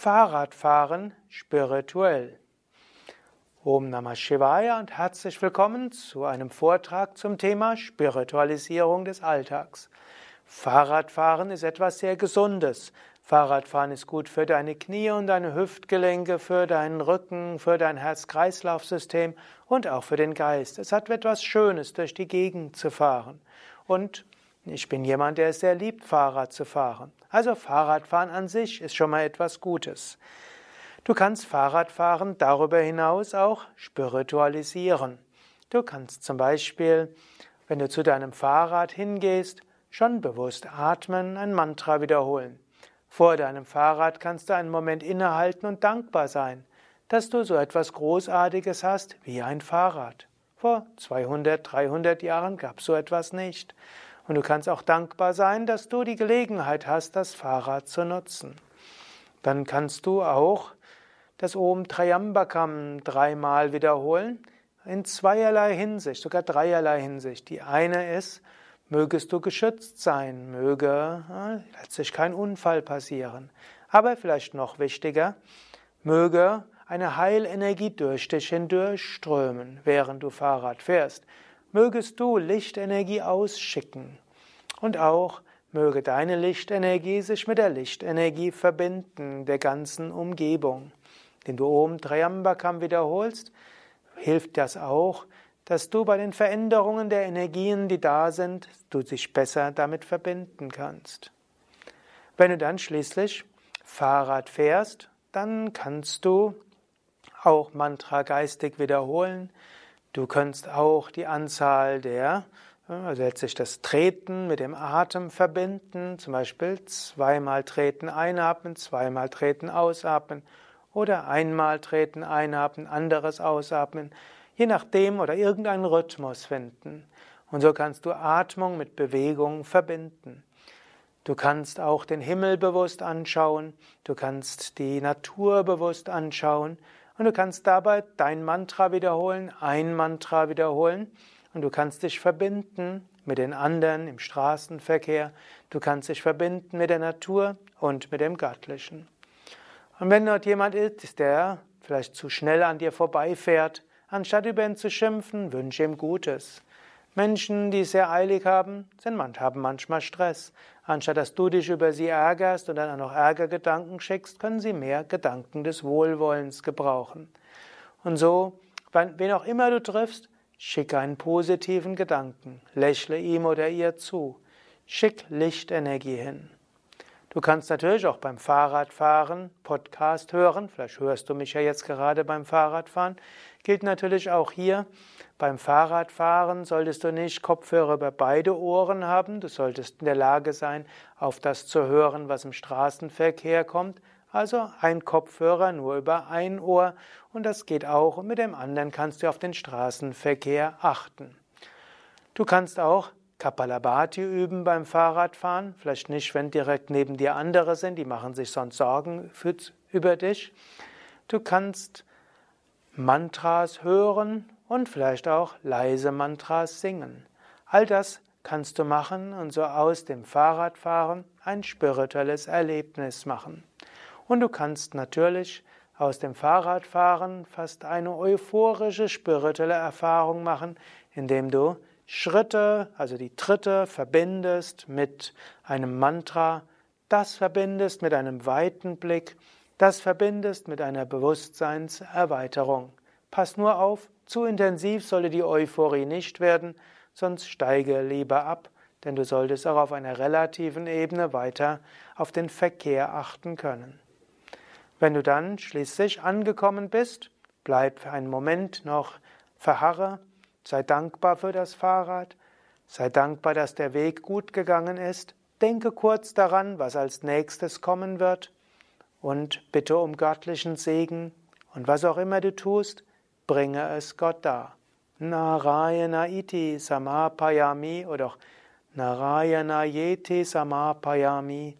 Fahrradfahren spirituell. Om Namah Shivaya und herzlich willkommen zu einem Vortrag zum Thema Spiritualisierung des Alltags. Fahrradfahren ist etwas sehr Gesundes. Fahrradfahren ist gut für deine Knie und deine Hüftgelenke, für deinen Rücken, für dein Herz-Kreislauf-System und auch für den Geist. Es hat etwas Schönes, durch die Gegend zu fahren. Und ich bin jemand, der es sehr liebt, Fahrrad zu fahren. Also Fahrradfahren an sich ist schon mal etwas Gutes. Du kannst Fahrradfahren darüber hinaus auch spiritualisieren. Du kannst zum Beispiel, wenn du zu deinem Fahrrad hingehst, schon bewusst atmen, ein Mantra wiederholen. Vor deinem Fahrrad kannst du einen Moment innehalten und dankbar sein, dass du so etwas Großartiges hast wie ein Fahrrad. Vor 200, 300 Jahren gab es so etwas nicht. Und du kannst auch dankbar sein, dass du die Gelegenheit hast, das Fahrrad zu nutzen. Dann kannst du auch das Om Triambakam dreimal wiederholen, in zweierlei Hinsicht, sogar dreierlei Hinsicht. Die eine ist, mögest du geschützt sein, möge äh, letztlich kein Unfall passieren. Aber vielleicht noch wichtiger, möge eine Heilenergie durch dich hindurchströmen, während du Fahrrad fährst mögest du Lichtenergie ausschicken. Und auch möge deine Lichtenergie sich mit der Lichtenergie verbinden, der ganzen Umgebung. Wenn du Om Triambakam wiederholst, hilft das auch, dass du bei den Veränderungen der Energien, die da sind, du dich besser damit verbinden kannst. Wenn du dann schließlich Fahrrad fährst, dann kannst du auch Mantra geistig wiederholen. Du kannst auch die Anzahl der, also letztlich das Treten mit dem Atem verbinden, zum Beispiel zweimal treten, einatmen, zweimal treten, ausatmen. Oder einmal treten, einatmen, anderes ausatmen, je nachdem oder irgendeinen Rhythmus finden. Und so kannst du Atmung mit Bewegung verbinden. Du kannst auch den Himmel bewusst anschauen, du kannst die Natur bewusst anschauen und du kannst dabei dein Mantra wiederholen, ein Mantra wiederholen und du kannst dich verbinden mit den anderen im Straßenverkehr, du kannst dich verbinden mit der Natur und mit dem Göttlichen. Und wenn dort jemand ist, der vielleicht zu schnell an dir vorbeifährt, anstatt über ihn zu schimpfen, wünsche ihm Gutes. Menschen, die es sehr eilig haben, sind, haben manchmal Stress. Anstatt dass du dich über sie ärgerst und dann auch noch Ärgergedanken schickst, können sie mehr Gedanken des Wohlwollens gebrauchen. Und so, wen auch immer du triffst, schicke einen positiven Gedanken, lächle ihm oder ihr zu, schick Lichtenergie hin. Du kannst natürlich auch beim Fahrradfahren Podcast hören. Vielleicht hörst du mich ja jetzt gerade beim Fahrradfahren. Gilt natürlich auch hier. Beim Fahrradfahren solltest du nicht Kopfhörer über beide Ohren haben. Du solltest in der Lage sein, auf das zu hören, was im Straßenverkehr kommt. Also ein Kopfhörer nur über ein Ohr. Und das geht auch. Und mit dem anderen kannst du auf den Straßenverkehr achten. Du kannst auch Kapalabhati üben beim Fahrradfahren. Vielleicht nicht, wenn direkt neben dir andere sind, die machen sich sonst Sorgen für, über dich. Du kannst Mantras hören und vielleicht auch leise Mantras singen. All das kannst du machen und so aus dem Fahrradfahren ein spirituelles Erlebnis machen. Und du kannst natürlich aus dem Fahrradfahren fast eine euphorische spirituelle Erfahrung machen, indem du Schritte, also die Tritte verbindest mit einem Mantra, das verbindest mit einem weiten Blick, das verbindest mit einer Bewusstseinserweiterung. Pass nur auf, zu intensiv sollte die Euphorie nicht werden, sonst steige lieber ab, denn du solltest auch auf einer relativen Ebene weiter auf den Verkehr achten können. Wenn du dann schließlich angekommen bist, bleib für einen Moment noch verharre Sei dankbar für das Fahrrad. Sei dankbar, dass der Weg gut gegangen ist. Denke kurz daran, was als nächstes kommen wird. Und bitte um göttlichen Segen. Und was auch immer du tust, bringe es Gott dar. Narayana iti samapayami oder auch Narayana yeti samapayami.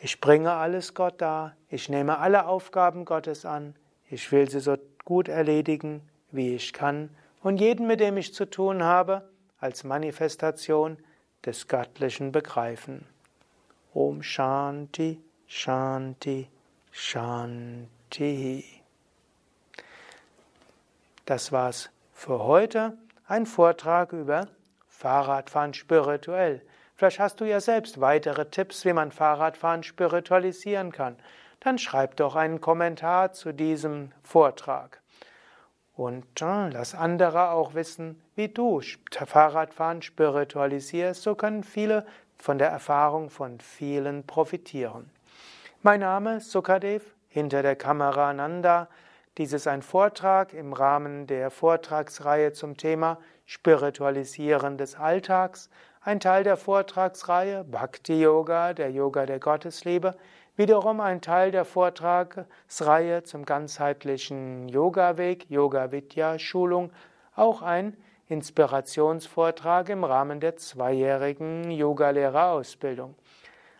Ich bringe alles Gott dar. Ich nehme alle Aufgaben Gottes an. Ich will sie so gut erledigen, wie ich kann und jeden, mit dem ich zu tun habe, als Manifestation des Göttlichen begreifen. Om Shanti, Shanti, Shanti. Das war's für heute. Ein Vortrag über Fahrradfahren spirituell. Vielleicht hast du ja selbst weitere Tipps, wie man Fahrradfahren spiritualisieren kann. Dann schreib doch einen Kommentar zu diesem Vortrag. Und lass andere auch wissen, wie du Fahrradfahren spiritualisierst. So können viele von der Erfahrung von vielen profitieren. Mein Name ist Sukadev, hinter der Kamera Nanda. Dies ist ein Vortrag im Rahmen der Vortragsreihe zum Thema Spiritualisieren des Alltags ein Teil der Vortragsreihe Bhakti Yoga, der Yoga der Gottesliebe, wiederum ein Teil der Vortragsreihe zum ganzheitlichen Yoga-Weg, Yoga-Vidya-Schulung, auch ein Inspirationsvortrag im Rahmen der zweijährigen Yogalehrerausbildung.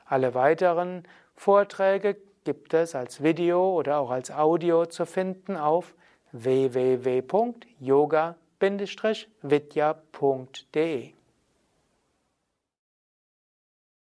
Alle weiteren Vorträge gibt es als Video oder auch als Audio zu finden auf www.yoga-vidya.de